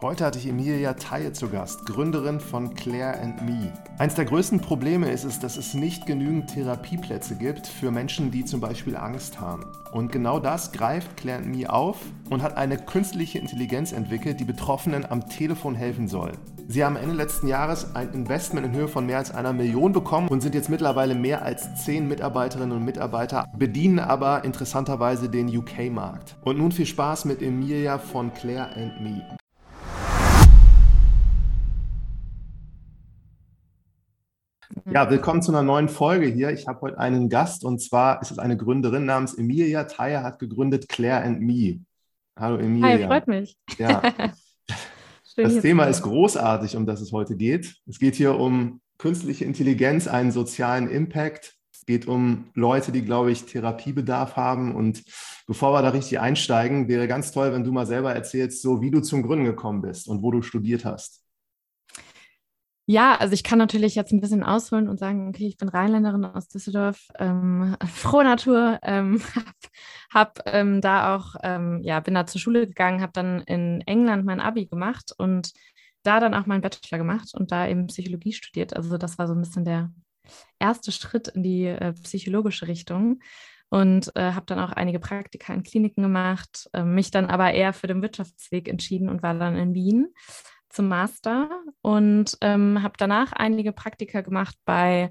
Heute hatte ich Emilia Theie zu Gast, Gründerin von Claire and Me. Eins der größten Probleme ist es, dass es nicht genügend Therapieplätze gibt für Menschen, die zum Beispiel Angst haben. Und genau das greift Claire and Me auf und hat eine künstliche Intelligenz entwickelt, die Betroffenen am Telefon helfen soll. Sie haben Ende letzten Jahres ein Investment in Höhe von mehr als einer Million bekommen und sind jetzt mittlerweile mehr als zehn Mitarbeiterinnen und Mitarbeiter, bedienen aber interessanterweise den UK-Markt. Und nun viel Spaß mit Emilia von Claire and Me. Ja, willkommen zu einer neuen Folge hier. Ich habe heute einen Gast und zwar ist es eine Gründerin namens Emilia Theier, hat gegründet Claire and Me. Hallo Emilia. Hi, freut mich. Ja. das Thema ist großartig, um das es heute geht. Es geht hier um künstliche Intelligenz, einen sozialen Impact. Es geht um Leute, die, glaube ich, Therapiebedarf haben. Und bevor wir da richtig einsteigen, wäre ganz toll, wenn du mal selber erzählst, so wie du zum Gründen gekommen bist und wo du studiert hast. Ja, also ich kann natürlich jetzt ein bisschen ausholen und sagen, okay, ich bin Rheinländerin aus Düsseldorf, ähm, frohe Natur, ähm, hab, ähm, da auch, ähm, ja, bin da zur Schule gegangen, habe dann in England mein Abi gemacht und da dann auch meinen Bachelor gemacht und da eben Psychologie studiert. Also das war so ein bisschen der erste Schritt in die äh, psychologische Richtung und äh, habe dann auch einige Praktika in Kliniken gemacht, äh, mich dann aber eher für den Wirtschaftsweg entschieden und war dann in Wien zum Master und ähm, habe danach einige Praktika gemacht bei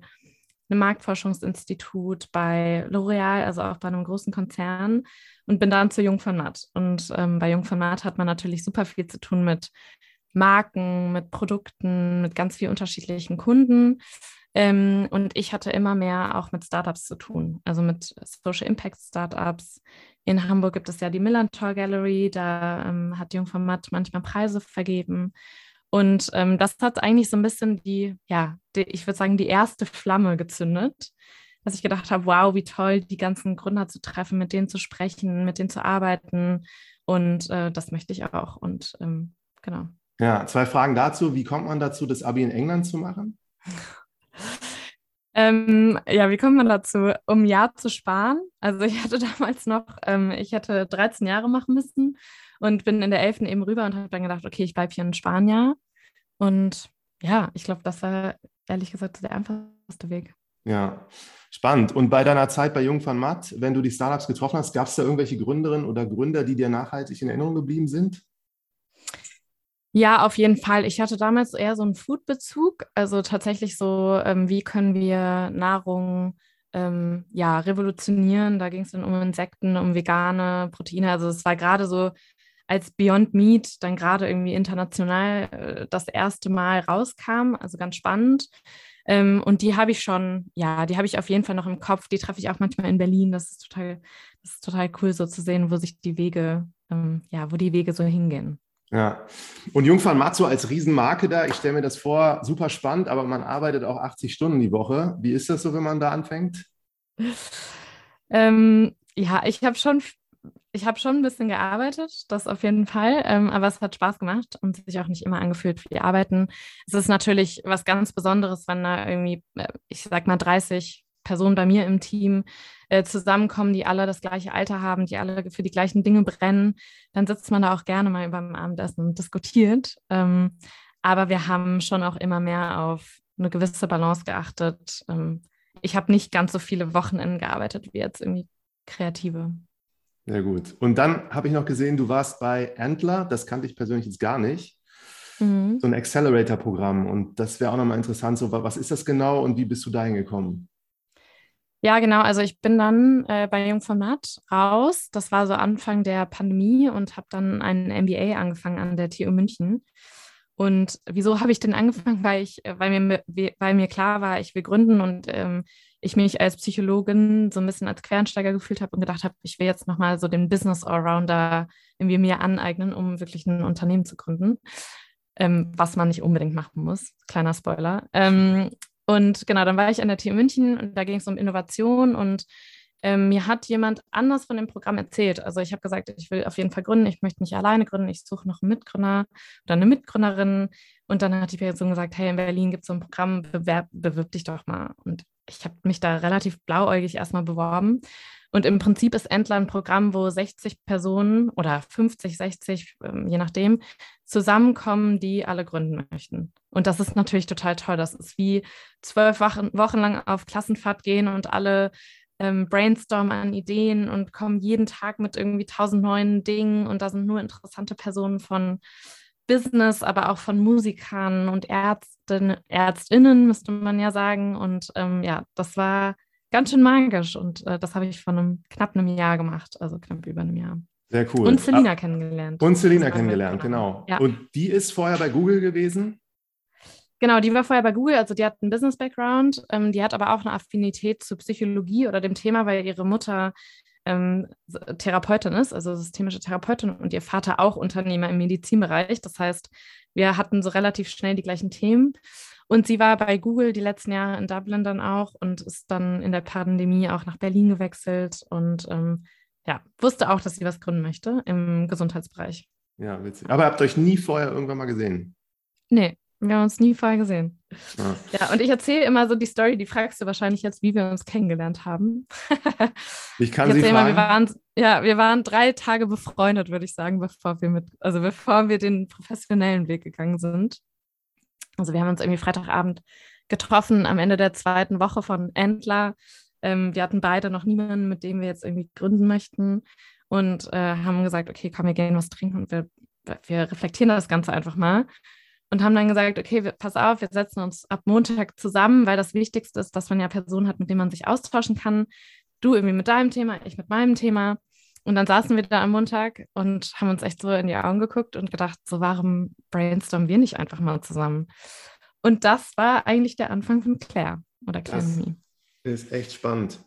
einem Marktforschungsinstitut, bei L'Oreal, also auch bei einem großen Konzern und bin dann zu Jung von Matt. Und ähm, bei Jung von Matt hat man natürlich super viel zu tun mit Marken, mit Produkten, mit ganz vielen unterschiedlichen Kunden. Ähm, und ich hatte immer mehr auch mit Startups zu tun, also mit Social Impact Startups. In Hamburg gibt es ja die Millantor Gallery, da ähm, hat Jung von Matt manchmal Preise vergeben. Und ähm, das hat eigentlich so ein bisschen die, ja, die, ich würde sagen, die erste Flamme gezündet, dass ich gedacht habe, wow, wie toll, die ganzen Gründer zu treffen, mit denen zu sprechen, mit denen zu arbeiten. Und äh, das möchte ich auch. Und ähm, genau. Ja, zwei Fragen dazu. Wie kommt man dazu, das Abi in England zu machen? Ähm, ja, wie kommt man dazu? Um Jahr zu sparen. Also ich hatte damals noch, ähm, ich hätte 13 Jahre machen müssen und bin in der 11. eben rüber und habe dann gedacht, okay, ich bleibe hier in Spanien. Und ja, ich glaube, das war ehrlich gesagt der einfachste Weg. Ja, spannend. Und bei deiner Zeit bei Jung von Matt, wenn du die Startups getroffen hast, gab es da irgendwelche Gründerinnen oder Gründer, die dir nachhaltig in Erinnerung geblieben sind? Ja, auf jeden Fall. Ich hatte damals eher so einen Food-Bezug, also tatsächlich so, ähm, wie können wir Nahrung ähm, ja, revolutionieren. Da ging es dann um Insekten, um vegane Proteine. Also es war gerade so, als Beyond Meat dann gerade irgendwie international äh, das erste Mal rauskam, also ganz spannend. Ähm, und die habe ich schon, ja, die habe ich auf jeden Fall noch im Kopf. Die treffe ich auch manchmal in Berlin. Das ist total, das ist total cool, so zu sehen, wo sich die Wege, ähm, ja, wo die Wege so hingehen. Ja, und Jungfern Matzo als Riesenmarke da, ich stelle mir das vor, super spannend, aber man arbeitet auch 80 Stunden die Woche. Wie ist das so, wenn man da anfängt? Ähm, ja, ich habe schon, ich habe schon ein bisschen gearbeitet, das auf jeden Fall, ähm, aber es hat Spaß gemacht und sich auch nicht immer angefühlt wie Arbeiten. Es ist natürlich was ganz Besonderes, wenn da irgendwie, äh, ich sag mal, 30 Personen bei mir im Team äh, zusammenkommen, die alle das gleiche Alter haben, die alle für die gleichen Dinge brennen, dann sitzt man da auch gerne mal beim Abendessen und diskutiert. Ähm, aber wir haben schon auch immer mehr auf eine gewisse Balance geachtet. Ähm, ich habe nicht ganz so viele Wochenenden gearbeitet wie jetzt irgendwie Kreative. Sehr gut. Und dann habe ich noch gesehen, du warst bei Antler, das kannte ich persönlich jetzt gar nicht. Mhm. So ein Accelerator-Programm. Und das wäre auch nochmal interessant. So, was ist das genau und wie bist du dahin gekommen? Ja, genau. Also ich bin dann äh, bei Jungformat raus. Das war so Anfang der Pandemie und habe dann einen MBA angefangen an der TU München. Und wieso habe ich denn angefangen? Weil ich, äh, weil mir, weil mir klar war, ich will gründen und ähm, ich mich als Psychologin so ein bisschen als Quereinsteiger gefühlt habe und gedacht habe, ich will jetzt nochmal so den Business Allrounder irgendwie mir aneignen, um wirklich ein Unternehmen zu gründen. Ähm, was man nicht unbedingt machen muss. Kleiner Spoiler. Ähm, und genau, dann war ich an der TU München und da ging es um Innovation und ähm, mir hat jemand anders von dem Programm erzählt. Also ich habe gesagt, ich will auf jeden Fall gründen, ich möchte nicht alleine gründen, ich suche noch einen Mitgründer oder eine Mitgründerin. Und dann hat die Person gesagt, hey, in Berlin gibt es so ein Programm, bewerb, bewirb dich doch mal. Und ich habe mich da relativ blauäugig erstmal beworben. Und im Prinzip ist Entler ein Programm, wo 60 Personen oder 50, 60, ähm, je nachdem, zusammenkommen, die alle gründen möchten. Und das ist natürlich total toll. Das ist wie zwölf Wochen, Wochen lang auf Klassenfahrt gehen und alle ähm, brainstormen an Ideen und kommen jeden Tag mit irgendwie tausend neuen Dingen. Und da sind nur interessante Personen von Business, aber auch von Musikern und Ärzten, Ärztinnen, müsste man ja sagen. Und ähm, ja, das war ganz schön magisch. Und äh, das habe ich vor einem knapp einem Jahr gemacht, also knapp über einem Jahr. Sehr cool. Und Selina ah, kennengelernt. Und Selina kennengelernt, genau. Ja. Und die ist vorher bei Google gewesen? Genau, die war vorher bei Google, also die hat einen Business-Background, ähm, die hat aber auch eine Affinität zur Psychologie oder dem Thema, weil ihre Mutter ähm, Therapeutin ist, also systemische Therapeutin und ihr Vater auch Unternehmer im Medizinbereich. Das heißt, wir hatten so relativ schnell die gleichen Themen. Und sie war bei Google die letzten Jahre in Dublin dann auch und ist dann in der Pandemie auch nach Berlin gewechselt und ähm, ja, wusste auch, dass sie was gründen möchte im Gesundheitsbereich. Ja, witzig. Aber habt euch nie vorher irgendwann mal gesehen? Nee, wir haben uns nie vorher gesehen. Ja, ja und ich erzähle immer so die Story, die fragst du wahrscheinlich jetzt, wie wir uns kennengelernt haben. ich kann ich sie fragen. Mal, wir waren, ja, wir waren drei Tage befreundet, würde ich sagen, bevor wir mit, also bevor wir den professionellen Weg gegangen sind. Also wir haben uns irgendwie Freitagabend getroffen am Ende der zweiten Woche von Endler ähm, wir hatten beide noch niemanden, mit dem wir jetzt irgendwie gründen möchten und äh, haben gesagt, okay, komm, wir gehen was trinken und wir, wir reflektieren das Ganze einfach mal. Und haben dann gesagt, okay, wir, pass auf, wir setzen uns ab Montag zusammen, weil das Wichtigste ist, dass man ja Personen hat, mit denen man sich austauschen kann. Du irgendwie mit deinem Thema, ich mit meinem Thema. Und dann saßen wir da am Montag und haben uns echt so in die Augen geguckt und gedacht, so warum brainstormen wir nicht einfach mal zusammen? Und das war eigentlich der Anfang von Claire oder Claire Ist echt spannend.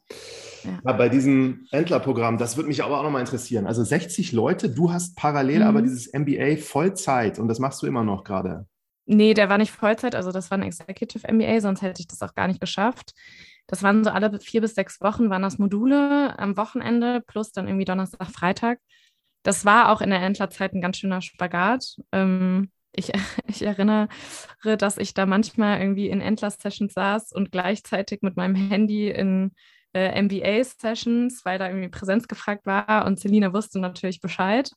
Ja. ja bei diesem Entler-Programm, das würde mich aber auch nochmal interessieren. Also 60 Leute, du hast parallel mhm. aber dieses MBA Vollzeit und das machst du immer noch gerade. Nee, der war nicht Vollzeit, also das war ein Executive MBA, sonst hätte ich das auch gar nicht geschafft. Das waren so alle vier bis sechs Wochen, waren das Module am Wochenende plus dann irgendwie Donnerstag, Freitag. Das war auch in der Entlerzeit ein ganz schöner Spagat. Ähm, ich, ich erinnere, dass ich da manchmal irgendwie in Endless-Sessions saß und gleichzeitig mit meinem Handy in äh, MBA-Sessions, weil da irgendwie Präsenz gefragt war und Selina wusste natürlich Bescheid.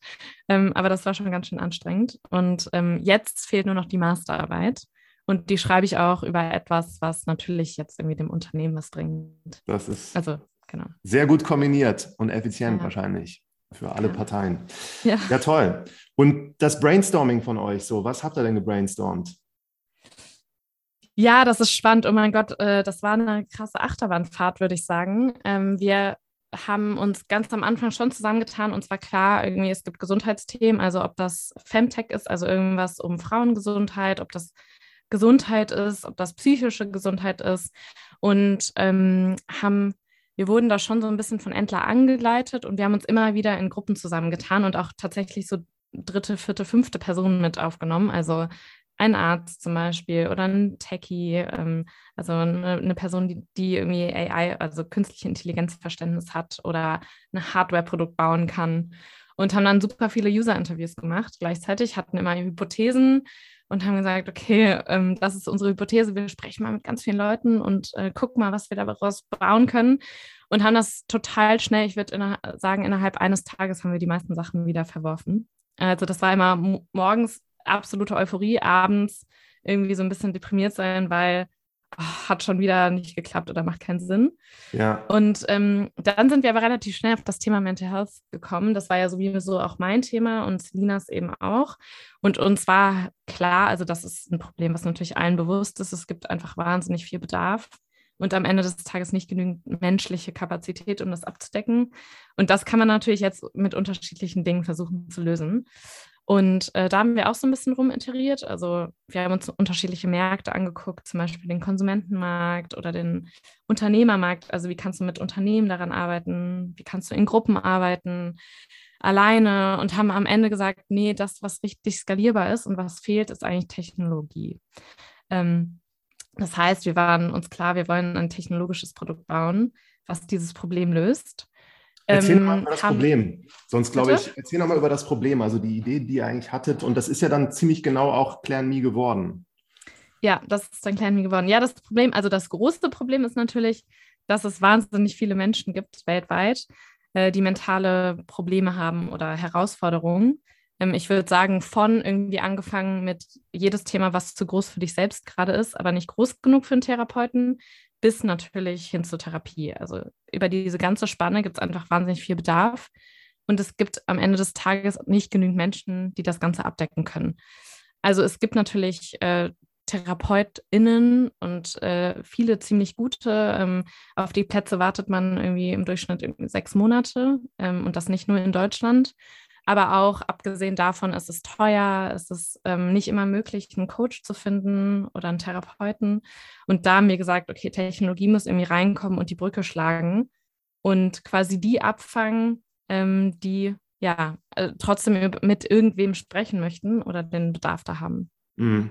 Ähm, aber das war schon ganz schön anstrengend. Und ähm, jetzt fehlt nur noch die Masterarbeit. Und die schreibe ich auch über etwas, was natürlich jetzt irgendwie dem Unternehmen was bringt. Das ist also, genau. sehr gut kombiniert und effizient ja. wahrscheinlich für alle ja. Parteien. Ja. ja, toll. Und das Brainstorming von euch, so, was habt ihr denn gebrainstormt? Ja, das ist spannend. Oh mein Gott, äh, das war eine krasse Achterbahnfahrt, würde ich sagen. Ähm, wir haben uns ganz am Anfang schon zusammengetan und zwar klar, irgendwie es gibt Gesundheitsthemen, also ob das Femtech ist, also irgendwas um Frauengesundheit, ob das Gesundheit ist, ob das psychische Gesundheit ist und ähm, haben wir wurden da schon so ein bisschen von Entler angeleitet und wir haben uns immer wieder in Gruppen zusammengetan und auch tatsächlich so dritte, vierte, fünfte Personen mit aufgenommen. Also ein Arzt zum Beispiel oder ein Techie, ähm, also eine, eine, Person, die, die irgendwie AI, also künstliche Intelligenzverständnis hat oder ein Hardware-Produkt bauen kann. Und haben dann super viele User-Interviews gemacht. Gleichzeitig hatten immer Hypothesen und haben gesagt, okay, ähm, das ist unsere Hypothese, wir sprechen mal mit ganz vielen Leuten und äh, gucken mal, was wir daraus bauen können. Und haben das total schnell, ich würde sagen, innerhalb eines Tages haben wir die meisten Sachen wieder verworfen. Also das war immer morgens absolute Euphorie, abends irgendwie so ein bisschen deprimiert sein, weil hat schon wieder nicht geklappt oder macht keinen Sinn. Ja. Und ähm, dann sind wir aber relativ schnell auf das Thema Mental Health gekommen. Das war ja sowieso auch mein Thema und Selinas eben auch. Und uns war klar, also das ist ein Problem, was natürlich allen bewusst ist. Es gibt einfach wahnsinnig viel Bedarf und am Ende des Tages nicht genügend menschliche Kapazität, um das abzudecken. Und das kann man natürlich jetzt mit unterschiedlichen Dingen versuchen zu lösen. Und äh, da haben wir auch so ein bisschen rumiteriert. Also wir haben uns unterschiedliche Märkte angeguckt, zum Beispiel den Konsumentenmarkt oder den Unternehmermarkt. Also wie kannst du mit Unternehmen daran arbeiten? Wie kannst du in Gruppen arbeiten? Alleine und haben am Ende gesagt, nee, das, was richtig skalierbar ist und was fehlt, ist eigentlich Technologie. Ähm, das heißt, wir waren uns klar, wir wollen ein technologisches Produkt bauen, was dieses Problem löst. Erzähl ähm, mal über das haben, Problem. Sonst glaube ich, erzähl noch mal über das Problem, also die Idee, die ihr eigentlich hattet. Und das ist ja dann ziemlich genau auch Plan Me geworden. Ja, das ist dann Plan Me geworden. Ja, das Problem, also das große Problem ist natürlich, dass es wahnsinnig viele Menschen gibt weltweit, äh, die mentale Probleme haben oder Herausforderungen. Ähm, ich würde sagen, von irgendwie angefangen mit jedes Thema, was zu groß für dich selbst gerade ist, aber nicht groß genug für einen Therapeuten, bis natürlich hin zur Therapie. Also über diese ganze Spanne gibt es einfach wahnsinnig viel Bedarf. Und es gibt am Ende des Tages nicht genügend Menschen, die das Ganze abdecken können. Also es gibt natürlich äh, TherapeutInnen und äh, viele ziemlich gute. Ähm, auf die Plätze wartet man irgendwie im Durchschnitt sechs Monate ähm, und das nicht nur in Deutschland. Aber auch abgesehen davon ist es teuer, ist es ähm, nicht immer möglich, einen Coach zu finden oder einen Therapeuten. Und da haben wir gesagt, okay, Technologie muss irgendwie reinkommen und die Brücke schlagen und quasi die abfangen, ähm, die ja äh, trotzdem mit irgendwem sprechen möchten oder den Bedarf da haben. Mhm.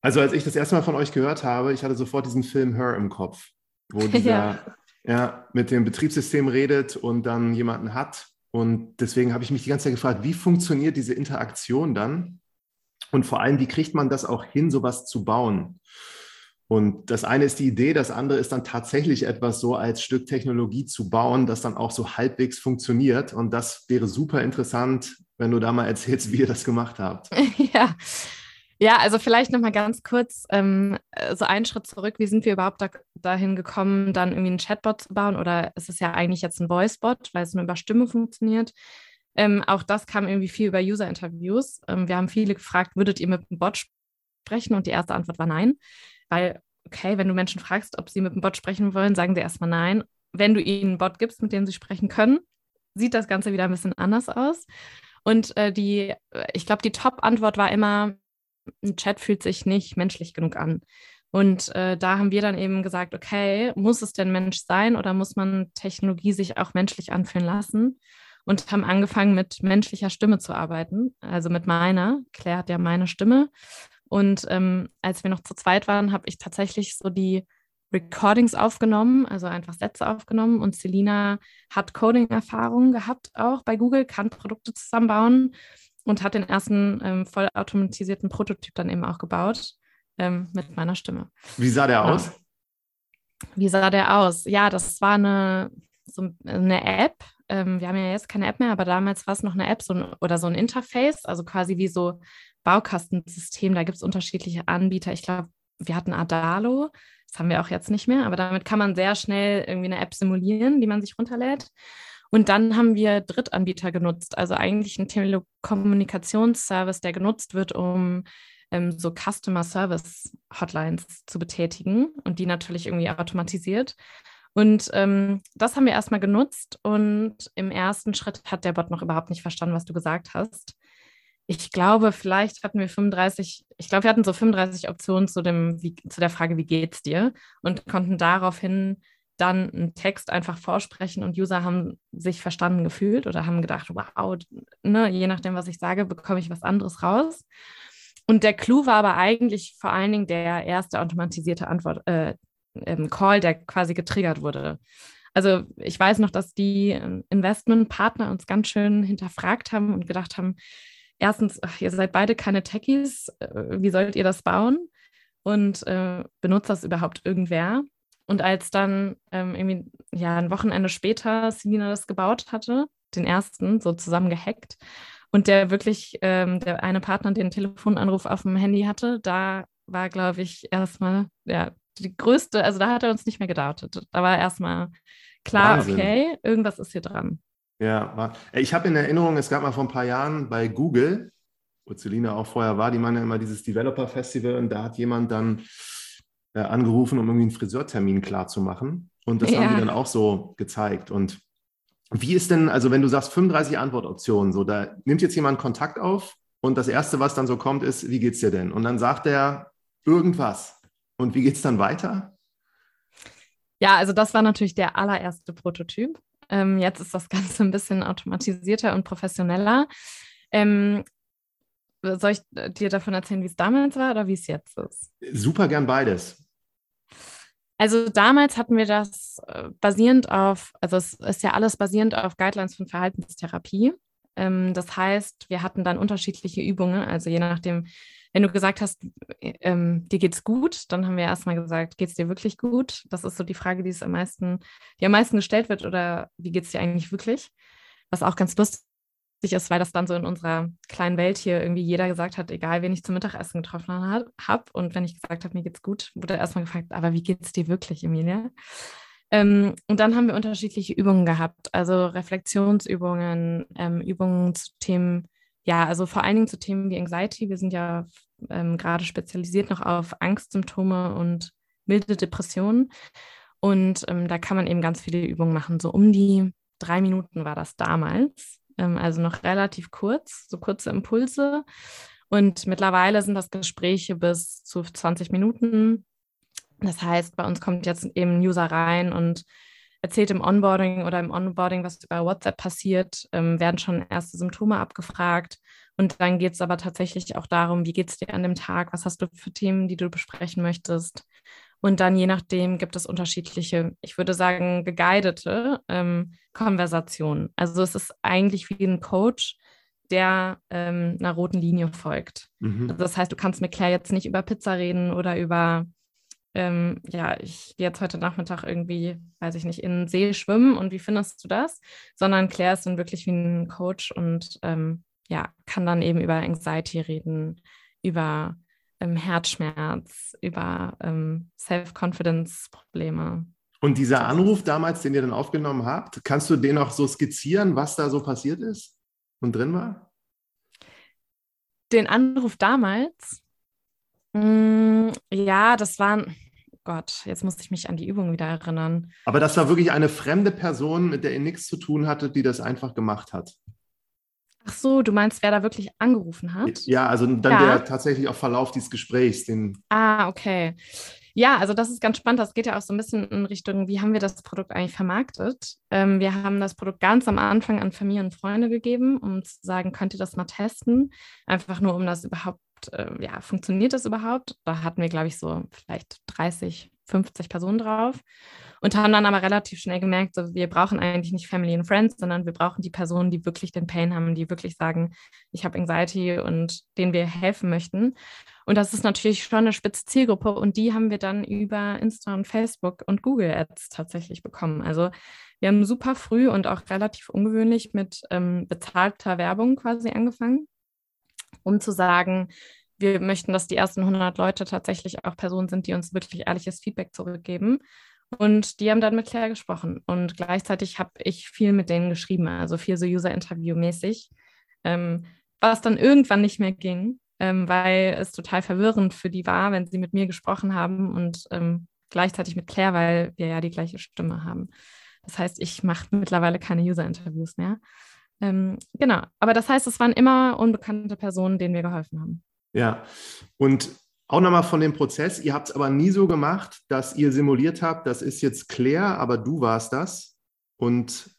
Also als ich das erste Mal von euch gehört habe, ich hatte sofort diesen Film Her im Kopf, wo dieser ja. ja mit dem Betriebssystem redet und dann jemanden hat und deswegen habe ich mich die ganze Zeit gefragt, wie funktioniert diese Interaktion dann? Und vor allem, wie kriegt man das auch hin, sowas zu bauen? Und das eine ist die Idee, das andere ist dann tatsächlich etwas so als Stück Technologie zu bauen, das dann auch so halbwegs funktioniert. Und das wäre super interessant, wenn du da mal erzählst, wie ihr das gemacht habt. Ja, ja, also vielleicht nochmal ganz kurz ähm, äh, so einen Schritt zurück. Wie sind wir überhaupt da, dahin gekommen, dann irgendwie einen Chatbot zu bauen? Oder ist es ja eigentlich jetzt ein Voicebot, weil es nur über Stimme funktioniert? Ähm, auch das kam irgendwie viel über User-Interviews. Ähm, wir haben viele gefragt, würdet ihr mit einem Bot sprechen? Und die erste Antwort war nein. Weil, okay, wenn du Menschen fragst, ob sie mit einem Bot sprechen wollen, sagen sie erstmal nein. Wenn du ihnen einen Bot gibst, mit dem sie sprechen können, sieht das Ganze wieder ein bisschen anders aus. Und äh, die, äh, ich glaube, die Top-Antwort war immer, ein Chat fühlt sich nicht menschlich genug an. Und äh, da haben wir dann eben gesagt, okay, muss es denn Mensch sein oder muss man Technologie sich auch menschlich anfühlen lassen? Und haben angefangen mit menschlicher Stimme zu arbeiten, also mit meiner. Claire hat ja meine Stimme. Und ähm, als wir noch zu zweit waren, habe ich tatsächlich so die Recordings aufgenommen, also einfach Sätze aufgenommen. Und Selina hat Coding-Erfahrungen gehabt, auch bei Google, kann Produkte zusammenbauen und hat den ersten ähm, vollautomatisierten Prototyp dann eben auch gebaut ähm, mit meiner Stimme. Wie sah der ja. aus? Wie sah der aus? Ja, das war eine, so eine App. Ähm, wir haben ja jetzt keine App mehr, aber damals war es noch eine App so ein, oder so ein Interface, also quasi wie so Baukastensystem. Da gibt es unterschiedliche Anbieter. Ich glaube, wir hatten Adalo, das haben wir auch jetzt nicht mehr, aber damit kann man sehr schnell irgendwie eine App simulieren, die man sich runterlädt. Und dann haben wir Drittanbieter genutzt, also eigentlich ein Telekommunikationsservice, der genutzt wird, um ähm, so Customer Service Hotlines zu betätigen und die natürlich irgendwie automatisiert. Und ähm, das haben wir erstmal genutzt und im ersten Schritt hat der Bot noch überhaupt nicht verstanden, was du gesagt hast. Ich glaube, vielleicht hatten wir 35, ich glaube, wir hatten so 35 Optionen zu, dem, wie, zu der Frage, wie geht's dir? Und konnten daraufhin dann einen Text einfach vorsprechen und User haben sich verstanden gefühlt oder haben gedacht, wow, ne, je nachdem, was ich sage, bekomme ich was anderes raus. Und der Clou war aber eigentlich vor allen Dingen der erste automatisierte Antwort, äh, ähm, Call, der quasi getriggert wurde. Also ich weiß noch, dass die ähm, Investmentpartner uns ganz schön hinterfragt haben und gedacht haben, erstens, ach, ihr seid beide keine Techies, äh, wie sollt ihr das bauen? Und äh, benutzt das überhaupt irgendwer? Und als dann ähm, irgendwie ja ein Wochenende später Selina das gebaut hatte, den ersten so zusammen gehackt und der wirklich ähm, der eine Partner den Telefonanruf auf dem Handy hatte, da war glaube ich erstmal ja die größte, also da hat er uns nicht mehr gedoubtet. Da war erstmal klar, Wahnsinn. okay, irgendwas ist hier dran. Ja, ich habe in Erinnerung, es gab mal vor ein paar Jahren bei Google, wo Selina auch vorher war, die machen ja immer dieses Developer Festival und da hat jemand dann äh, angerufen, um irgendwie einen Friseurtermin klarzumachen. Und das ja. haben die dann auch so gezeigt. Und wie ist denn, also wenn du sagst 35 Antwortoptionen, so da nimmt jetzt jemand Kontakt auf und das Erste, was dann so kommt, ist, wie geht's dir denn? Und dann sagt er irgendwas. Und wie geht's dann weiter? Ja, also das war natürlich der allererste Prototyp. Ähm, jetzt ist das Ganze ein bisschen automatisierter und professioneller. Ähm, soll ich dir davon erzählen, wie es damals war oder wie es jetzt ist? Super gern beides. Also damals hatten wir das äh, basierend auf, also es ist ja alles basierend auf Guidelines von Verhaltenstherapie. Ähm, das heißt, wir hatten dann unterschiedliche Übungen, also je nachdem, wenn du gesagt hast, ähm, dir geht's gut, dann haben wir erstmal gesagt, geht's dir wirklich gut? Das ist so die Frage, die es am meisten, die am meisten gestellt wird, oder wie geht's dir eigentlich wirklich? Was auch ganz lustig lustig ist, weil das dann so in unserer kleinen Welt hier irgendwie jeder gesagt hat, egal wen ich zum Mittagessen getroffen habe. Und wenn ich gesagt habe, mir geht's gut, wurde erstmal gefragt, aber wie geht's dir wirklich, Emilia? Ähm, und dann haben wir unterschiedliche Übungen gehabt, also Reflexionsübungen, ähm, Übungen zu Themen, ja, also vor allen Dingen zu Themen wie Anxiety. Wir sind ja ähm, gerade spezialisiert noch auf Angstsymptome und milde Depressionen. Und ähm, da kann man eben ganz viele Übungen machen. So um die drei Minuten war das damals. Ähm, also noch relativ kurz, so kurze Impulse. Und mittlerweile sind das Gespräche bis zu 20 Minuten. Das heißt, bei uns kommt jetzt eben ein User rein und erzählt im Onboarding oder im Onboarding, was über WhatsApp passiert, ähm, werden schon erste Symptome abgefragt. Und dann geht es aber tatsächlich auch darum, wie geht es dir an dem Tag, was hast du für Themen, die du besprechen möchtest. Und dann je nachdem gibt es unterschiedliche, ich würde sagen, geguidete ähm, Konversationen. Also es ist eigentlich wie ein Coach, der ähm, einer roten Linie folgt. Mhm. Also das heißt, du kannst mit Claire jetzt nicht über Pizza reden oder über ähm, ja, ich gehe jetzt heute Nachmittag irgendwie, weiß ich nicht, in den See schwimmen und wie findest du das? Sondern Claire ist dann wirklich wie ein Coach und ähm, ja, kann dann eben über Anxiety reden, über ähm, Herzschmerz, über ähm, Self-Confidence-Probleme. Und dieser Anruf damals, den ihr dann aufgenommen habt, kannst du den auch so skizzieren, was da so passiert ist und drin war? Den Anruf damals? Mm, ja, das waren, Gott, jetzt musste ich mich an die Übung wieder erinnern. Aber das war wirklich eine fremde Person, mit der ihr nichts zu tun hatte, die das einfach gemacht hat. Ach so, du meinst, wer da wirklich angerufen hat? Ja, also dann ja. der tatsächlich auch Verlauf dieses Gesprächs. Den ah, okay. Ja, also das ist ganz spannend. Das geht ja auch so ein bisschen in Richtung, wie haben wir das Produkt eigentlich vermarktet? Ähm, wir haben das Produkt ganz am Anfang an Familie und Freunde gegeben, um zu sagen, könnt ihr das mal testen? Einfach nur, um das überhaupt äh, ja, funktioniert das überhaupt? Da hatten wir, glaube ich, so vielleicht 30, 50 Personen drauf und haben dann aber relativ schnell gemerkt, so, wir brauchen eigentlich nicht Family and Friends, sondern wir brauchen die Personen, die wirklich den Pain haben, die wirklich sagen, ich habe Anxiety und denen wir helfen möchten. Und das ist natürlich schon eine spitze Zielgruppe und die haben wir dann über Insta und Facebook und Google Ads tatsächlich bekommen. Also wir haben super früh und auch relativ ungewöhnlich mit ähm, bezahlter Werbung quasi angefangen um zu sagen, wir möchten, dass die ersten 100 Leute tatsächlich auch Personen sind, die uns wirklich ehrliches Feedback zurückgeben. Und die haben dann mit Claire gesprochen. Und gleichzeitig habe ich viel mit denen geschrieben, also viel so User-Interview-mäßig, ähm, was dann irgendwann nicht mehr ging, ähm, weil es total verwirrend für die war, wenn sie mit mir gesprochen haben und ähm, gleichzeitig mit Claire, weil wir ja die gleiche Stimme haben. Das heißt, ich mache mittlerweile keine User-Interviews mehr. Ähm, genau, aber das heißt, es waren immer unbekannte Personen, denen wir geholfen haben. Ja, und auch nochmal von dem Prozess, ihr habt es aber nie so gemacht, dass ihr simuliert habt, das ist jetzt Claire, aber du warst das. Und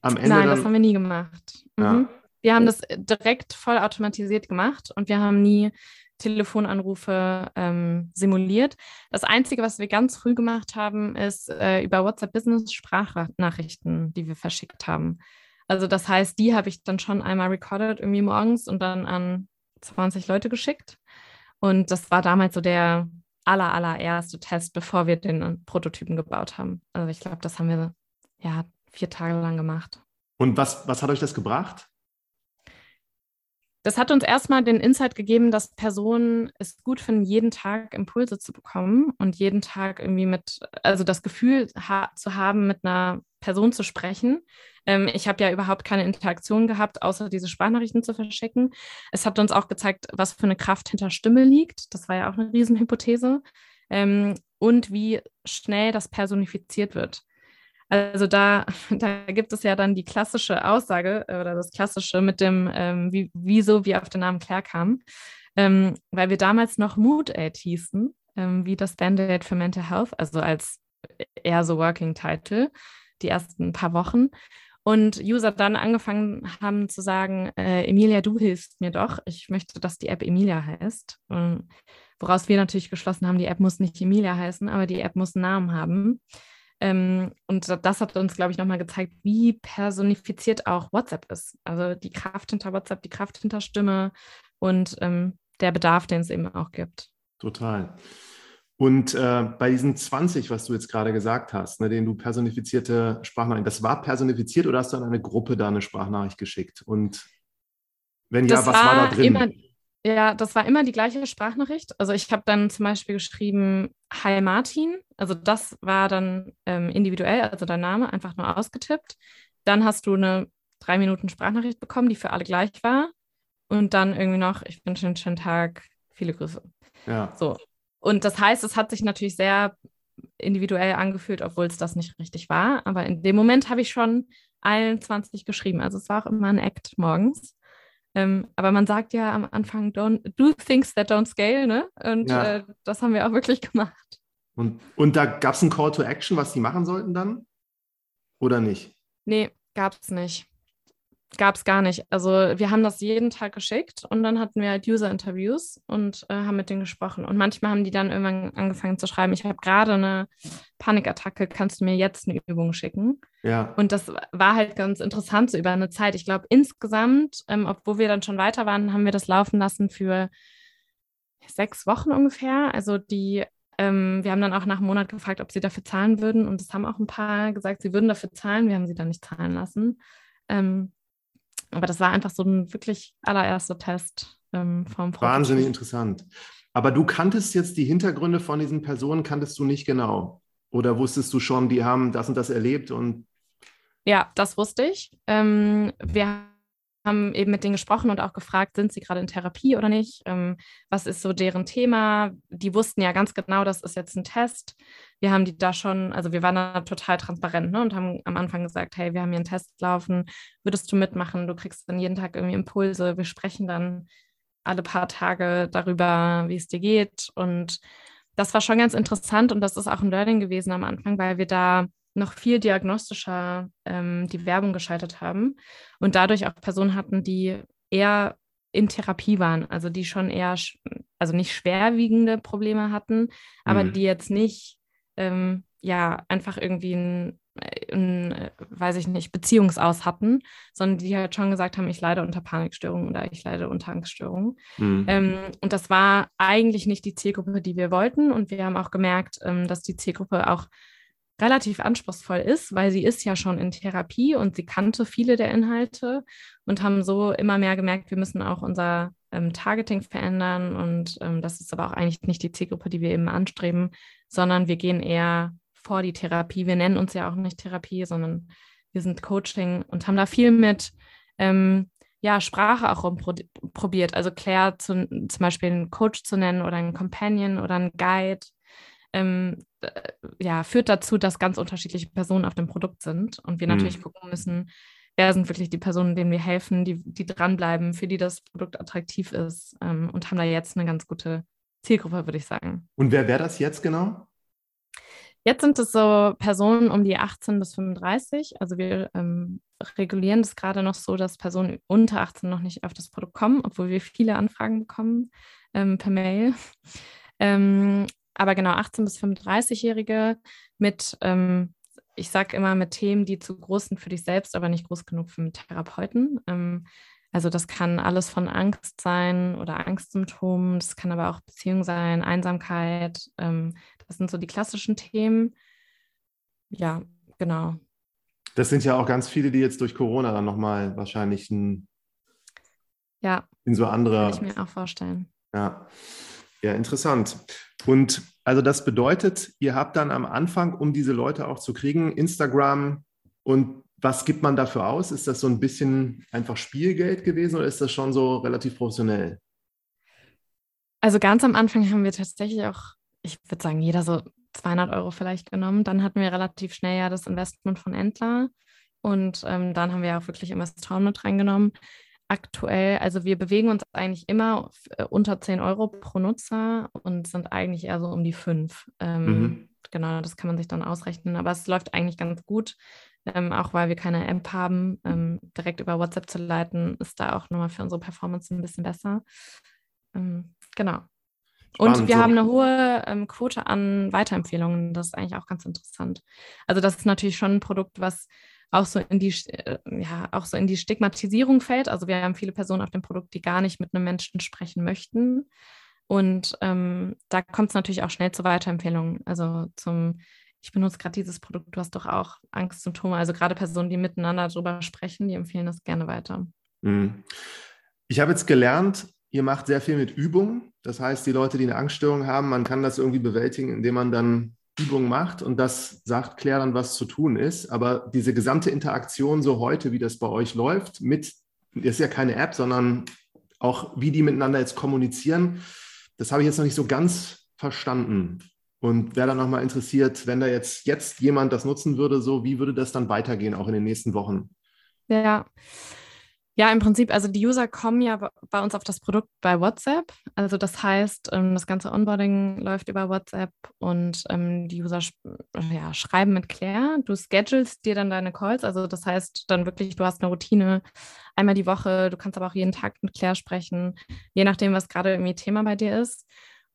am Ende. Nein, dann, das haben wir nie gemacht. Ja. Mhm. Wir haben das direkt voll automatisiert gemacht und wir haben nie Telefonanrufe ähm, simuliert. Das Einzige, was wir ganz früh gemacht haben, ist äh, über WhatsApp Business Sprachnachrichten, die wir verschickt haben. Also das heißt, die habe ich dann schon einmal recorded irgendwie morgens und dann an 20 Leute geschickt. Und das war damals so der aller, allererste Test, bevor wir den Prototypen gebaut haben. Also ich glaube, das haben wir ja vier Tage lang gemacht. Und was, was hat euch das gebracht? Das hat uns erstmal den Insight gegeben, dass Personen es gut finden, jeden Tag Impulse zu bekommen und jeden Tag irgendwie mit, also das Gefühl ha zu haben, mit einer Person zu sprechen. Ähm, ich habe ja überhaupt keine Interaktion gehabt, außer diese Sprachnachrichten zu verschicken. Es hat uns auch gezeigt, was für eine Kraft hinter Stimme liegt. Das war ja auch eine Riesenhypothese. Ähm, und wie schnell das personifiziert wird. Also da, da gibt es ja dann die klassische Aussage äh, oder das klassische mit dem, ähm, wie, wieso wir auf den Namen Claire kamen, ähm, weil wir damals noch Mood Aid hießen, ähm, wie das Band-Aid für Mental Health, also als eher so Working Title, die ersten paar Wochen. Und User dann angefangen haben zu sagen, äh, Emilia, du hilfst mir doch. Ich möchte, dass die App Emilia heißt. Und woraus wir natürlich geschlossen haben, die App muss nicht Emilia heißen, aber die App muss einen Namen haben. Ähm, und das hat uns, glaube ich, nochmal gezeigt, wie personifiziert auch WhatsApp ist. Also die Kraft hinter WhatsApp, die Kraft hinter Stimme und ähm, der Bedarf, den es eben auch gibt. Total. Und äh, bei diesen 20, was du jetzt gerade gesagt hast, ne, denen du personifizierte Sprachnachrichten, das war personifiziert oder hast du an eine Gruppe da eine Sprachnachricht geschickt? Und Wenn ja, das was war, war da drin? immer, ja, das war immer die gleiche Sprachnachricht. Also ich habe dann zum Beispiel geschrieben, Hi Martin. Also das war dann ähm, individuell, also dein Name, einfach nur ausgetippt. Dann hast du eine drei Minuten Sprachnachricht bekommen, die für alle gleich war. Und dann irgendwie noch, ich wünsche einen schönen Tag, viele Grüße. ja. So. Und das heißt, es hat sich natürlich sehr individuell angefühlt, obwohl es das nicht richtig war. Aber in dem Moment habe ich schon allen 20 geschrieben. Also es war auch immer ein Act morgens. Ähm, aber man sagt ja am Anfang, don't, do things that don't scale, ne? Und Ja. äh, das haben wir auch wirklich gemacht. Und, und da gab es einen Call to Action, was die machen sollten dann? Oder nicht? Nee, gab es nicht. Gab es gar nicht. Also wir haben das jeden Tag geschickt und dann hatten wir halt User-Interviews und äh, haben mit denen gesprochen. Und manchmal haben die dann irgendwann angefangen zu schreiben, ich habe gerade eine Panikattacke, kannst du mir jetzt eine Übung schicken? Ja. Und das war halt ganz interessant so über eine Zeit. Ich glaube, insgesamt, ähm, obwohl wir dann schon weiter waren, haben wir das laufen lassen für sechs Wochen ungefähr. Also die, ähm, wir haben dann auch nach einem Monat gefragt, ob sie dafür zahlen würden. Und es haben auch ein paar gesagt, sie würden dafür zahlen. Wir haben sie dann nicht zahlen lassen. Ähm, aber das war einfach so ein wirklich allererster Test ähm, vom Prototyp. Wahnsinnig interessant. Aber du kanntest jetzt die Hintergründe von diesen Personen, kanntest du nicht genau? Oder wusstest du schon, die haben das und das erlebt und Ja, das wusste ich. Ähm, wir haben eben mit denen gesprochen und auch gefragt, sind sie gerade in Therapie oder nicht? Ähm, was ist so deren Thema? Die wussten ja ganz genau, das ist jetzt ein Test. Wir haben die da schon, also wir waren da total transparent ne, und haben am Anfang gesagt, hey, wir haben hier einen Test laufen, würdest du mitmachen? Du kriegst dann jeden Tag irgendwie Impulse. Wir sprechen dann alle paar Tage darüber, wie es dir geht. Und das war schon ganz interessant und das ist auch ein Learning gewesen am Anfang, weil wir da noch viel diagnostischer ähm, die Werbung geschaltet haben und dadurch auch Personen hatten, die eher in Therapie waren, also die schon eher, also nicht schwerwiegende Probleme hatten, aber Mhm. die jetzt nicht, ähm, ja, einfach irgendwie ein, ein, äh, weiß ich nicht, Beziehungsaus hatten, sondern die halt schon gesagt haben, ich leide unter Panikstörungen oder ich leide unter Angststörungen. Mhm. Ähm, und das war eigentlich nicht die Zielgruppe, die wir wollten. Und wir haben auch gemerkt, ähm, dass die Zielgruppe auch relativ anspruchsvoll ist, weil sie ist ja schon in Therapie und sie kannte viele der Inhalte und haben so immer mehr gemerkt, wir müssen auch unser ähm, Targeting verändern. Und ähm, das ist aber auch eigentlich nicht die Zielgruppe, die wir eben anstreben, sondern wir gehen eher vor die Therapie. Wir nennen uns ja auch nicht Therapie, sondern wir sind Coaching und haben da viel mit ähm, ja, Sprache auch rumprobiert. Also Claire zu, zum Beispiel einen Coach zu nennen oder einen Companion oder einen Guide. Ähm, äh, ja, führt dazu, dass ganz unterschiedliche Personen auf dem Produkt sind und wir Mhm. natürlich gucken müssen, wer sind wirklich die Personen, denen wir helfen, die, die dranbleiben, für die das Produkt attraktiv ist ähm, und haben da jetzt eine ganz gute Zielgruppe, würde ich sagen. Und wer wäre das jetzt genau? Jetzt sind es so Personen um die 18 bis 35. Also wir ähm, regulieren das gerade noch so, dass Personen unter 18 noch nicht auf das Produkt kommen, obwohl wir viele Anfragen bekommen ähm, per Mail. Ähm, aber genau 18 bis 35-Jährige mit, ähm, ich sage immer, mit Themen, die zu groß sind für dich selbst, aber nicht groß genug für einen Therapeuten. Ähm, also das kann alles von Angst sein oder Angstsymptomen, das kann aber auch Beziehung sein, Einsamkeit. Ähm, das sind so die klassischen Themen. Ja, genau. Das sind ja auch ganz viele, die jetzt durch Corona dann nochmal wahrscheinlich ein, Ja, in so andere. kann ich mir auch vorstellen. Ja. Ja, interessant. Und also das bedeutet, ihr habt dann am Anfang, um diese Leute auch zu kriegen, Instagram und was gibt man dafür aus? Ist das so ein bisschen einfach Spielgeld gewesen oder ist das schon so relativ professionell? Also ganz am Anfang haben wir tatsächlich auch, ich würde sagen, jeder so 200 Euro vielleicht genommen. Dann hatten wir relativ schnell ja das Investment von Entler und ähm, dann haben wir auch wirklich Investoren mit reingenommen. Aktuell, also wir bewegen uns eigentlich immer äh, unter 10 Euro pro Nutzer und sind eigentlich eher so um die 5. Ähm, Mhm. Genau, das kann man sich dann ausrechnen. Aber es läuft eigentlich ganz gut, ähm, auch weil wir keine App haben. Ähm, direkt über WhatsApp zu leiten, ist da auch nochmal für unsere Performance ein bisschen besser. Ähm, genau. Und Spannend, wir so. haben eine hohe ähm, Quote an Weiterempfehlungen. Das ist eigentlich auch ganz interessant. Also das ist natürlich schon ein Produkt, was auch so in die, äh, ja, auch so in die Stigmatisierung fällt. Also wir haben viele Personen auf dem Produkt, die gar nicht mit einem Menschen sprechen möchten. Und ähm, da kommt es natürlich auch schnell zu Weiterempfehlungen. Also zum, ich benutze gerade dieses Produkt, du hast doch auch Angstsymptome. Also gerade Personen, die miteinander darüber sprechen, die empfehlen das gerne weiter. Mhm. Ich habe jetzt gelernt, ihr macht sehr viel mit Übung. Das heißt, die Leute, die eine Angststörung haben, man kann das irgendwie bewältigen, indem man dann Übungen macht und das sagt Claire dann, was zu tun ist. Aber diese gesamte Interaktion so heute, wie das bei euch läuft, mit, das ist ja keine App, sondern auch wie die miteinander jetzt kommunizieren, das habe ich jetzt noch nicht so ganz verstanden. Und wäre dann nochmal interessiert, wenn da jetzt, jetzt jemand das nutzen würde, so wie würde das dann weitergehen, auch in den nächsten Wochen? Ja, ja, im Prinzip, also die User kommen ja bei uns auf das Produkt bei WhatsApp. Also das heißt, ähm, das ganze Onboarding läuft über WhatsApp und ähm, die User ja, schreiben mit Claire. Du schedulst dir dann deine Calls. Also das heißt dann wirklich, du hast eine Routine einmal die Woche. Du kannst aber auch jeden Tag mit Claire sprechen, je nachdem, was gerade irgendwie Thema bei dir ist.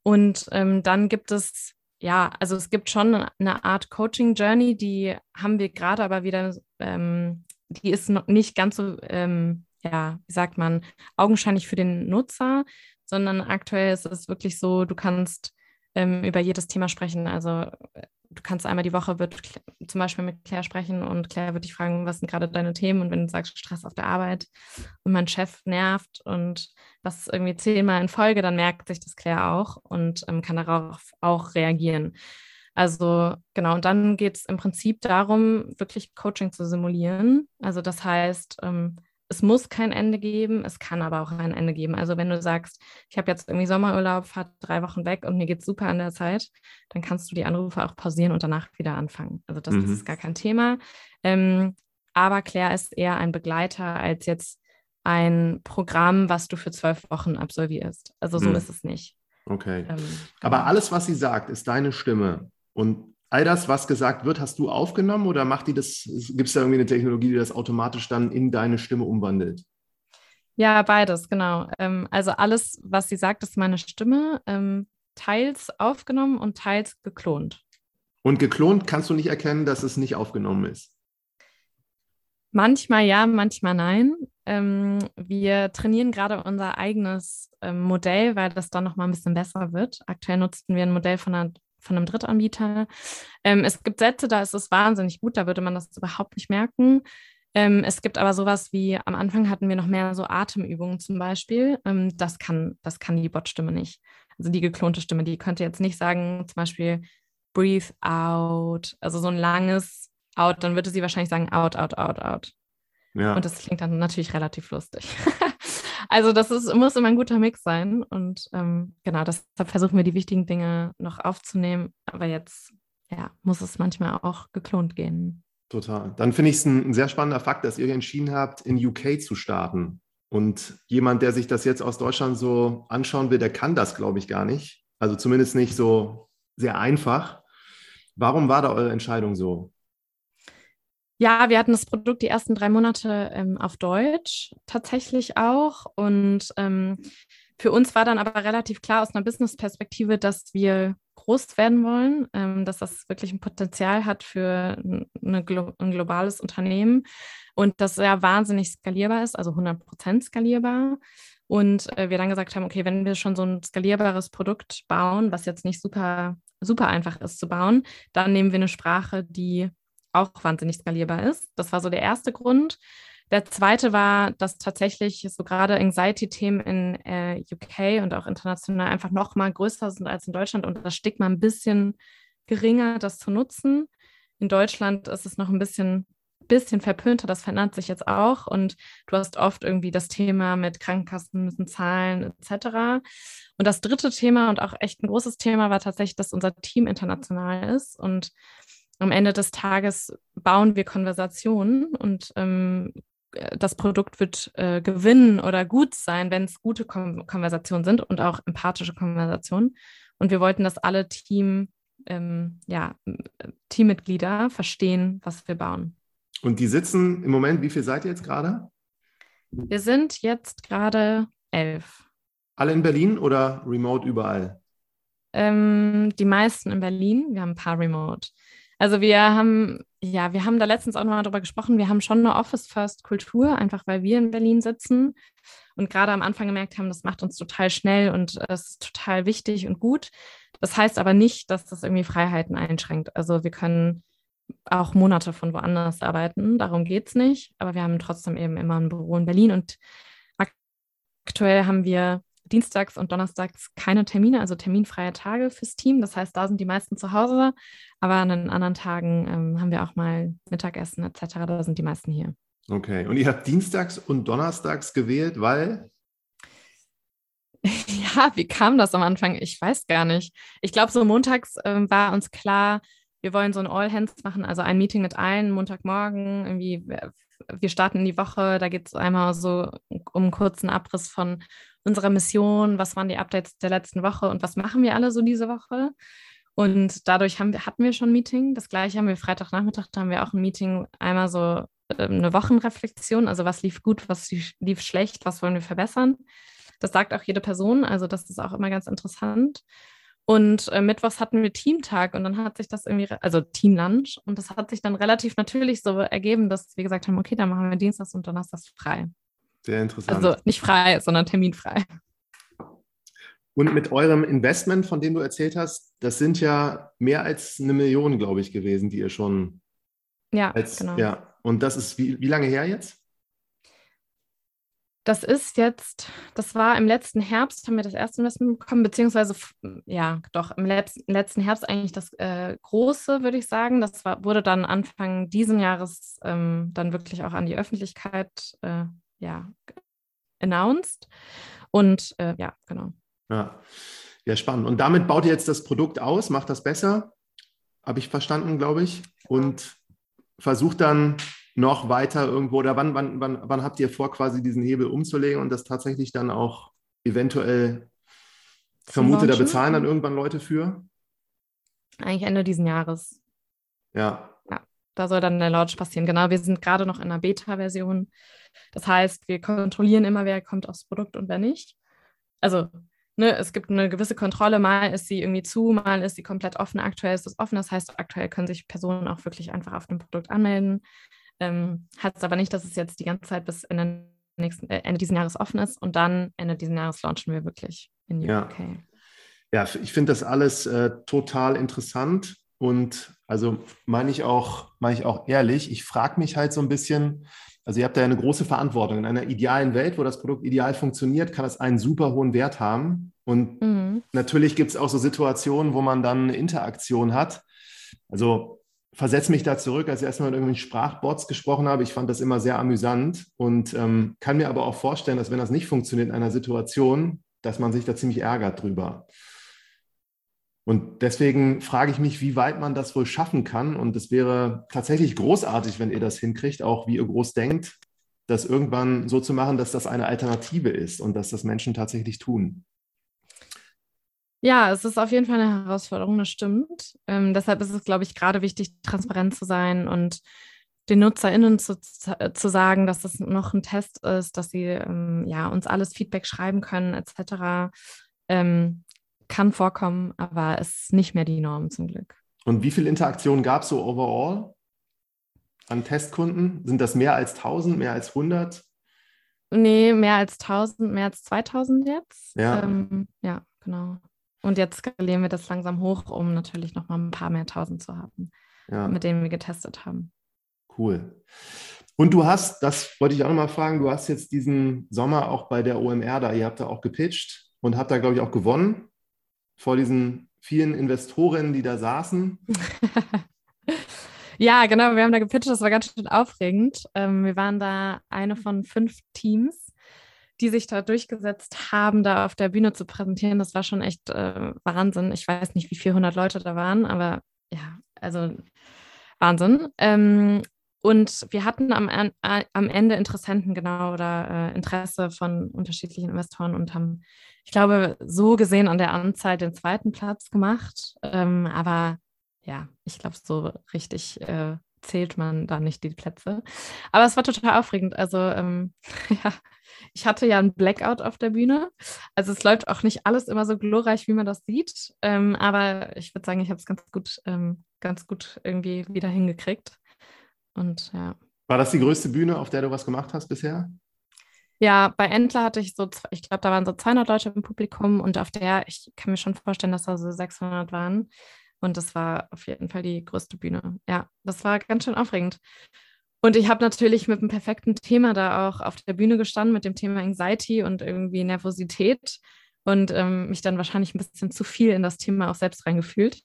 Und ähm, dann gibt es ja, also es gibt schon eine Art Coaching-Journey, die haben wir gerade aber wieder, ähm, die ist noch nicht ganz so ähm, ja, wie sagt man, augenscheinlich für den Nutzer, sondern aktuell ist es wirklich so, du kannst ähm, über jedes Thema sprechen. Also äh, du kannst einmal die Woche wird zum Beispiel mit Claire sprechen und Claire wird dich fragen, was sind gerade deine Themen und wenn du sagst Stress auf der Arbeit und mein Chef nervt und das irgendwie zehnmal in Folge, dann merkt sich das Claire auch und ähm, kann darauf auch reagieren. Also genau, und dann geht es im Prinzip darum, wirklich Coaching zu simulieren. Also das heißt, ähm, es muss kein Ende geben, es kann aber auch ein Ende geben. Also wenn du sagst, ich habe jetzt irgendwie Sommerurlaub, fahre drei Wochen weg und mir geht es super an der Zeit, dann kannst du die Anrufe auch pausieren und danach wieder anfangen. Also das, mhm. ist gar kein Thema. Ähm, aber Claire ist eher ein Begleiter als jetzt ein Programm, was du für zwölf Wochen absolvierst. Also so mhm. ist es nicht. Okay. Ähm, aber genau. alles, was sie sagt, ist deine Stimme. Und all das, was gesagt wird, hast du aufgenommen oder macht die das, gibt es da irgendwie eine Technologie, die das automatisch dann in deine Stimme umwandelt? Ja, beides, genau. Ähm, also alles, was sie sagt, ist meine Stimme, ähm, teils aufgenommen und teils geklont. Und geklont kannst du nicht erkennen, dass es nicht aufgenommen ist? Manchmal ja, manchmal nein. Ähm, wir trainieren gerade unser eigenes Modell, weil das dann nochmal ein bisschen besser wird. Aktuell nutzen wir ein Modell von einer von einem Drittanbieter. Ähm, es gibt Sätze, da ist es wahnsinnig gut, da würde man das überhaupt nicht merken. Ähm, es gibt aber sowas wie, am Anfang hatten wir noch mehr so Atemübungen zum Beispiel. Ähm, das, kann, das kann die Bot-Stimme nicht. Also die geklonte Stimme, die könnte jetzt nicht sagen, zum Beispiel breathe out, also so ein langes out, dann würde sie wahrscheinlich sagen out, out, out, out. Ja. Und das klingt dann natürlich relativ lustig. Also das ist, muss immer ein guter Mix sein. Und ähm, genau, deshalb versuchen wir die wichtigen Dinge noch aufzunehmen. Aber jetzt ja, muss es manchmal auch geklont gehen. Total. Dann finde ich es ein, ein sehr spannender Fakt, dass ihr entschieden habt, in UK zu starten. Und jemand, der sich das jetzt aus Deutschland so anschauen will, der kann das, glaube ich, gar nicht. Also zumindest nicht so sehr einfach. Warum war da eure Entscheidung so? Ja, wir hatten das Produkt die ersten drei Monate ähm, auf Deutsch tatsächlich auch. Und ähm, für uns war dann aber relativ klar aus einer Business-Perspektive, dass wir groß werden wollen, ähm, dass das wirklich ein Potenzial hat für eine, ein globales Unternehmen und dass er wahnsinnig skalierbar ist, also 100 Prozent skalierbar. Und äh, wir dann gesagt haben, okay, wenn wir schon so ein skalierbares Produkt bauen, was jetzt nicht super, super einfach ist zu bauen, dann nehmen wir eine Sprache, die auch wahnsinnig skalierbar ist. Das war so der erste Grund. Der zweite war, dass tatsächlich so gerade Anxiety-Themen in äh, UK und auch international einfach noch mal größer sind als in Deutschland und das Stigma ein bisschen geringer, das zu nutzen. In Deutschland ist es noch ein bisschen, bisschen verpönter, das verändert sich jetzt auch und du hast oft irgendwie das Thema mit Krankenkassen müssen zahlen etc. Und das dritte Thema und auch echt ein großes Thema war tatsächlich, dass unser Team international ist und am Ende des Tages bauen wir Konversationen und ähm, das Produkt wird äh, gewinnen oder gut sein, wenn es gute Kon Konversationen sind und auch empathische Konversationen. Und wir wollten, dass alle Team, ähm, ja, Teammitglieder verstehen, was wir bauen. Und die sitzen im Moment, wie viel seid ihr jetzt gerade? Wir sind jetzt gerade elf. Alle in Berlin oder remote überall? Ähm, die meisten in Berlin. Wir haben ein paar remote. Also wir haben, ja, wir haben da letztens auch nochmal drüber gesprochen, wir haben schon eine Office-First-Kultur, einfach weil wir in Berlin sitzen und gerade am Anfang gemerkt haben, das macht uns total schnell und es ist total wichtig und gut. Das heißt aber nicht, dass das irgendwie Freiheiten einschränkt. Also wir können auch Monate von woanders arbeiten, darum geht es nicht, aber wir haben trotzdem eben immer ein Büro in Berlin und aktuell haben wir dienstags und donnerstags keine Termine, also terminfreie Tage fürs Team. Das heißt, da sind die meisten zu Hause, aber an den anderen Tagen ähm, haben wir auch mal Mittagessen etc. Da sind die meisten hier. Okay, und ihr habt dienstags und donnerstags gewählt, weil? Ja, wie kam das am Anfang? Ich weiß gar nicht. Ich glaube, so montags äh, war uns klar, wir wollen so ein All Hands machen, also ein Meeting mit allen, Montagmorgen, irgendwie, wir starten in die Woche, da geht es einmal so um einen kurzen Abriss von unserer Mission, was waren die Updates der letzten Woche und was machen wir alle so diese Woche. Und dadurch haben wir, hatten wir schon ein Meeting. Das gleiche haben wir Freitagnachmittag, da haben wir auch ein Meeting, einmal so äh, eine Wochenreflexion, also was lief gut, was lief schlecht, was wollen wir verbessern. Das sagt auch jede Person, also das ist auch immer ganz interessant. Und äh, mittwochs hatten wir Teamtag und dann hat sich das irgendwie, also Teamlunch, und das hat sich dann relativ natürlich so ergeben, dass wir gesagt haben, okay, dann machen wir Dienstags und Donnerstags frei. Sehr interessant. Also nicht frei, sondern terminfrei. Und mit eurem Investment, von dem du erzählt hast, das sind ja mehr als eine Million, glaube ich, gewesen, die ihr schon. Ja, als, genau. Ja, und das ist wie, wie lange her jetzt? Das ist jetzt, das war im letzten Herbst, haben wir das erste Investment bekommen, beziehungsweise, ja, doch, im letzten Herbst eigentlich das äh, große, würde ich sagen. Das war, wurde dann Anfang diesen Jahres ähm, dann wirklich auch an die Öffentlichkeit, äh, ja, announced. Und äh, ja, genau. Ja. ja, spannend. Und damit baut ihr jetzt das Produkt aus, macht das besser, habe ich verstanden, glaube ich, und versucht dann noch weiter irgendwo oder wann, wann, wann, wann habt ihr vor, quasi diesen Hebel umzulegen und das tatsächlich dann auch eventuell, vermute, da bezahlen dann irgendwann Leute für? Eigentlich Ende diesen Jahres. Ja. Da soll dann der Launch passieren. Genau, wir sind gerade noch in einer Beta-Version. Das heißt, wir kontrollieren immer, wer kommt aufs Produkt und wer nicht. Also Ne, es gibt eine gewisse Kontrolle, mal ist sie irgendwie zu, mal ist sie komplett offen. Aktuell ist es offen, das heißt, aktuell können sich Personen auch wirklich einfach auf dem Produkt anmelden. Ähm, heißt aber nicht, dass es jetzt die ganze Zeit bis Ende, nächsten, äh, Ende dieses Jahres offen ist und dann Ende dieses Jahres launchen wir wirklich in UK. Ja, ja ich finde das alles äh, total interessant und also meine ich auch, meine ich auch ehrlich, ich frage mich halt so ein bisschen, also ihr habt da ja eine große Verantwortung. In einer idealen Welt, wo das Produkt ideal funktioniert, kann es einen super hohen Wert haben. Und mhm. natürlich gibt es auch so Situationen, wo man dann eine Interaktion hat. Also versetze mich da zurück, als ich erstmal mit irgendwelchen Sprachbots gesprochen habe. Ich fand das immer sehr amüsant und ähm, kann mir aber auch vorstellen, dass wenn das nicht funktioniert in einer Situation, dass man sich da ziemlich ärgert drüber. Und deswegen frage ich mich, wie weit man das wohl schaffen kann. Und es wäre tatsächlich großartig, wenn ihr das hinkriegt, auch wie ihr groß denkt, das irgendwann so zu machen, dass das eine Alternative ist und dass das Menschen tatsächlich tun. Ja, es ist auf jeden Fall eine Herausforderung, das stimmt. Ähm, deshalb ist es, glaube ich, gerade wichtig, transparent zu sein und den NutzerInnen zu, zu sagen, dass das noch ein Test ist, dass sie ähm, ja, uns alles Feedback schreiben können, etc. Ähm, kann vorkommen, aber es ist nicht mehr die Norm zum Glück. Und wie viel Interaktion gab es so overall an Testkunden? Sind das mehr als 1000, mehr als 100? Nee, mehr als 1000, mehr als 2000 jetzt. Ja, ähm, ja genau. Und jetzt skalieren wir das langsam hoch, um natürlich noch mal ein paar mehr tausend zu haben, ja. mit denen wir getestet haben. Cool. Und du hast, das wollte ich auch nochmal fragen, du hast jetzt diesen Sommer auch bei der OMR da, ihr habt da auch gepitcht und habt da, glaube ich, auch gewonnen vor diesen vielen Investoren, die da saßen. ja, genau, wir haben da gepitcht, das war ganz schön aufregend. Ähm, wir waren da eine von fünf Teams die sich da durchgesetzt haben, da auf der Bühne zu präsentieren, das war schon echt äh, Wahnsinn. Ich weiß nicht, wie 400 Leute da waren, aber ja, also Wahnsinn. Ähm, und wir hatten am, äh, am Ende Interessenten genau oder äh, Interesse von unterschiedlichen Investoren und haben, ich glaube, so gesehen an der Anzahl den zweiten Platz gemacht. Ähm, aber ja, ich glaube, so richtig äh, zählt man da nicht die Plätze. Aber es war total aufregend. Also ähm, ja, ich hatte ja einen Blackout auf der Bühne. Also es läuft auch nicht alles immer so glorreich, wie man das sieht. Ähm, aber ich würde sagen, ich habe es ganz gut, ähm, ganz gut irgendwie wieder hingekriegt. Und ja. War das die größte Bühne, auf der du was gemacht hast bisher? Ja, bei Entler hatte ich so, ich glaube, da waren so 200 Leute im Publikum und auf der, ich kann mir schon vorstellen, dass da so 600 waren. Und das war auf jeden Fall die größte Bühne. Ja, das war ganz schön aufregend. Und ich habe natürlich mit einem perfekten Thema da auch auf der Bühne gestanden, mit dem Thema Anxiety und irgendwie Nervosität und ähm, mich dann wahrscheinlich ein bisschen zu viel in das Thema auch selbst reingefühlt.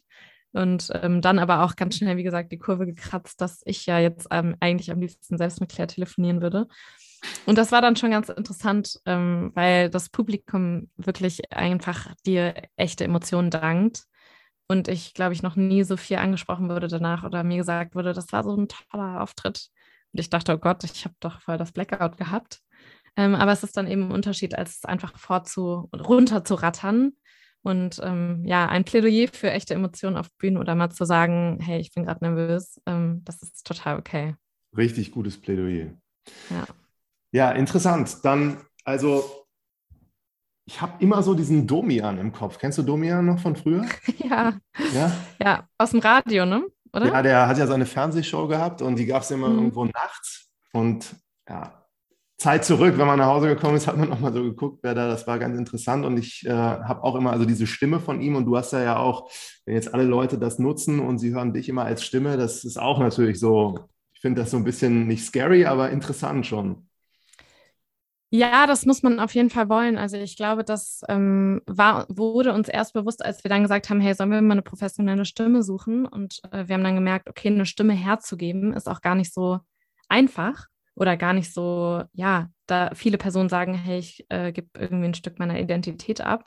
Und ähm, dann aber auch ganz schnell, wie gesagt, die Kurve gekratzt, dass ich ja jetzt ähm, eigentlich am liebsten selbst mit Claire telefonieren würde. Und das war dann schon ganz interessant, ähm, weil das Publikum wirklich einfach dir echte Emotionen dankt. Und ich, glaube ich, noch nie so viel angesprochen wurde danach oder mir gesagt wurde, das war so ein toller Auftritt. Und ich dachte, oh Gott, ich habe doch voll das Blackout gehabt. Ähm, aber es ist dann eben ein Unterschied, als es einfach vorzu runter zu rattern. Und ähm, ja, ein Plädoyer für echte Emotionen auf Bühnen oder mal zu sagen, hey, ich bin gerade nervös, ähm, das ist total okay. Richtig gutes Plädoyer. Ja. Ja, interessant. Dann, also, ich habe immer so diesen Domian im Kopf. Kennst du Domian noch von früher? ja. Ja? Ja, aus dem Radio, ne? Oder? Ja, der hat ja seine Fernsehshow gehabt und die gab es immer mhm. irgendwo nachts. Und ja, Zeit zurück, wenn man nach Hause gekommen ist, hat man auch mal so geguckt, wer da, das war ganz interessant. Und ich äh, habe auch immer also diese Stimme von ihm und du hast ja, ja auch, wenn jetzt alle Leute das nutzen und sie hören dich immer als Stimme, das ist auch natürlich so, ich finde das so ein bisschen nicht scary, aber interessant schon. Ja, das muss man auf jeden Fall wollen. Also ich glaube, das ähm, war, wurde uns erst bewusst, als wir dann gesagt haben, hey, sollen wir mal eine professionelle Stimme suchen? Und äh, wir haben dann gemerkt, okay, eine Stimme herzugeben ist auch gar nicht so einfach oder gar nicht so, ja, da viele Personen sagen, hey, ich äh, gebe irgendwie ein Stück meiner Identität ab.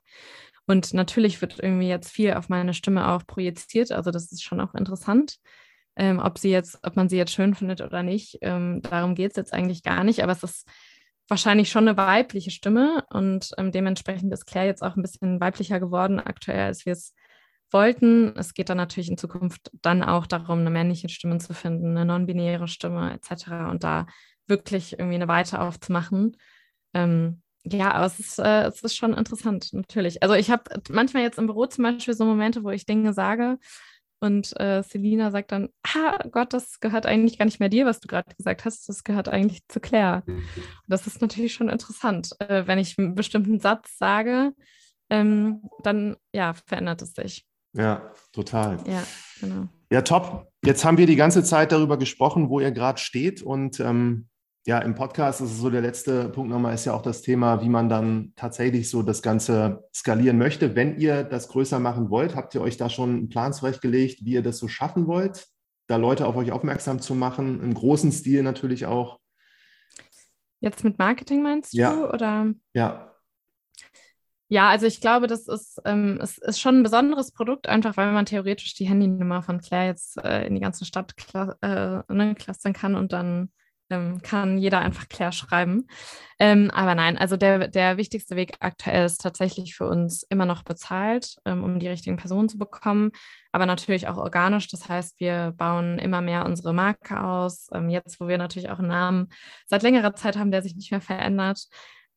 Und natürlich wird irgendwie jetzt viel auf meine Stimme auch projiziert. Also das ist schon auch interessant. Ähm, ob sie jetzt, ob man sie jetzt schön findet oder nicht, ähm, darum geht es jetzt eigentlich gar nicht. Aber es ist wahrscheinlich schon eine weibliche Stimme und ähm, dementsprechend ist Claire jetzt auch ein bisschen weiblicher geworden aktuell, als wir es wollten. Es geht dann natürlich in Zukunft dann auch darum, eine männliche Stimme zu finden, eine non-binäre Stimme etc. und da wirklich irgendwie eine Weite aufzumachen. Ähm, ja, aber es ist, äh, es ist schon interessant, natürlich. Also ich habe manchmal jetzt im Büro zum Beispiel so Momente, wo ich Dinge sage, und äh, Selina sagt dann, ah Gott, das gehört eigentlich gar nicht mehr dir, was du gerade gesagt hast, das gehört eigentlich zu Claire. Und das ist natürlich schon interessant. Äh, wenn ich einen bestimmten Satz sage, ähm, dann ja, verändert es sich. Ja, total. Ja, genau. Ja, top. Jetzt haben wir die ganze Zeit darüber gesprochen, wo ihr gerade steht und ähm, ja, im Podcast ist es so der letzte Punkt nochmal, ist ja auch das Thema, wie man dann tatsächlich so das Ganze skalieren möchte. Wenn ihr das größer machen wollt, habt ihr euch da schon einen Plan zurechtgelegt, wie ihr das so schaffen wollt, da Leute auf euch aufmerksam zu machen, im großen Stil natürlich auch. Jetzt mit Marketing meinst ja. du? Oder? Ja. Ja, also ich glaube, das ist, ähm, es ist schon ein besonderes Produkt, einfach weil man theoretisch die Handynummer von Claire jetzt äh, in die ganze Stadt kla äh, ne, clustern kann und dann ähm, kann jeder einfach Claire schreiben. Ähm, aber nein, also der, der wichtigste Weg aktuell ist tatsächlich für uns immer noch bezahlt, ähm, um die richtigen Personen zu bekommen, aber natürlich auch organisch. Das heißt, wir bauen immer mehr unsere Marke aus. Ähm, jetzt, wo wir natürlich auch einen Namen seit längerer Zeit haben, der sich nicht mehr verändert.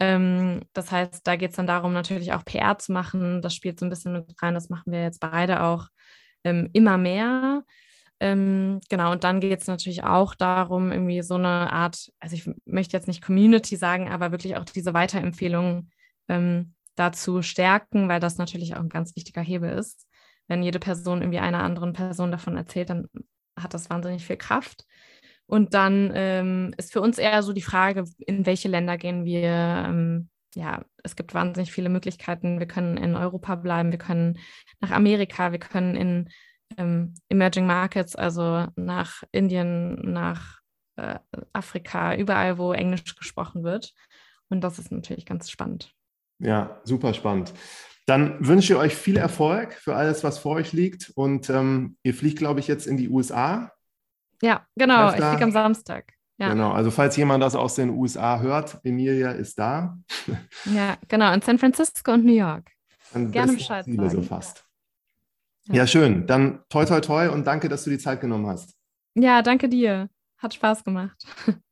Ähm, das heißt, da geht es dann darum, natürlich auch PR zu machen. Das spielt so ein bisschen mit rein. Das machen wir jetzt beide auch ähm, immer mehr. Ähm, genau, und dann geht es natürlich auch darum, irgendwie so eine Art, also ich möchte jetzt nicht Community sagen, aber wirklich auch diese Weiterempfehlungen ähm, dazu stärken, weil das natürlich auch ein ganz wichtiger Hebel ist. Wenn jede Person irgendwie einer anderen Person davon erzählt, dann hat das wahnsinnig viel Kraft. Und dann ähm, ist für uns eher so die Frage, in welche Länder gehen wir? Ähm, ja, es gibt wahnsinnig viele Möglichkeiten. Wir können in Europa bleiben, wir können nach Amerika, wir können in ähm, Emerging Markets, also nach Indien, nach äh, Afrika, überall, wo Englisch gesprochen wird. Und das ist natürlich ganz spannend. Ja, super spannend. Dann wünsche ich euch viel Erfolg für alles, was vor euch liegt. Und ähm, ihr fliegt, glaube ich, jetzt in die USA. Ja, genau. Ich fliege am Samstag. Ja. Genau, also falls jemand das aus den USA hört, Emilia ist da. Ja, genau, in San Francisco und New York. Dann Gerne Bescheid sagen. So fast. Ja, schön. Dann toi, toi, toi und danke, dass du die Zeit genommen hast. Ja, danke dir. Hat Spaß gemacht.